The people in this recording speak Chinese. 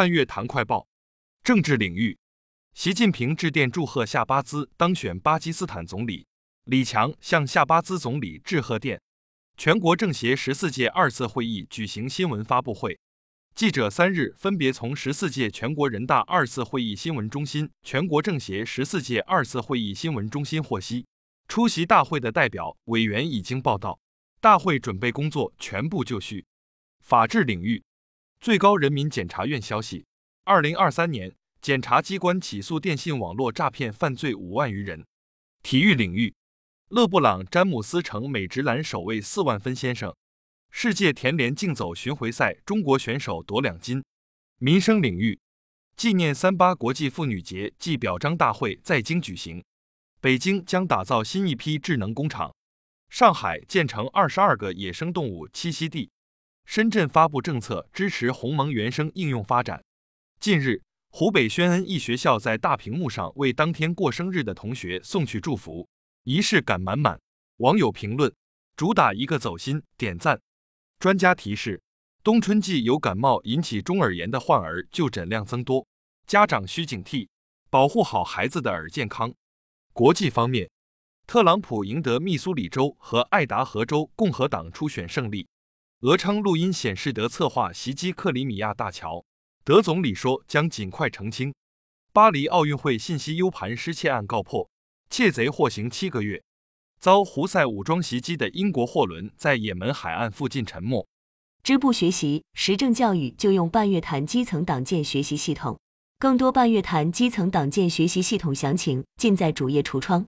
半月谈快报，政治领域，习近平致电祝贺夏巴兹当选巴基斯坦总理，李强向夏巴兹总理致贺电。全国政协十四届二次会议举行新闻发布会，记者三日分别从十四届全国人大二次会议新闻中心、全国政协十四届二次会议新闻中心获悉，出席大会的代表委员已经报到，大会准备工作全部就绪。法治领域。最高人民检察院消息，二零二三年，检察机关起诉电信网络诈骗犯罪五万余人。体育领域，勒布朗·詹姆斯成美职篮首位四万分先生。世界田联竞走巡回赛，中国选手夺两金。民生领域，纪念三八国际妇女节暨表彰大会在京举行。北京将打造新一批智能工厂。上海建成二十二个野生动物栖息地。深圳发布政策，支持鸿蒙原生应用发展。近日，湖北宣恩一学校在大屏幕上为当天过生日的同学送去祝福，仪式感满满。网友评论：主打一个走心，点赞。专家提示：冬春季有感冒引起中耳炎的患儿就诊量增多，家长需警惕，保护好孩子的耳健康。国际方面，特朗普赢得密苏里州和爱达荷州共和党初选胜利。俄称录音显示德策划袭击克里米亚大桥，德总理说将尽快澄清。巴黎奥运会信息 U 盘失窃案告破，窃贼获刑七个月。遭胡塞武装袭击的英国货轮在也门海岸附近沉没。支部学习时政教育就用半月谈基层党建学习系统，更多半月谈基层党建学习系统详情尽在主页橱窗。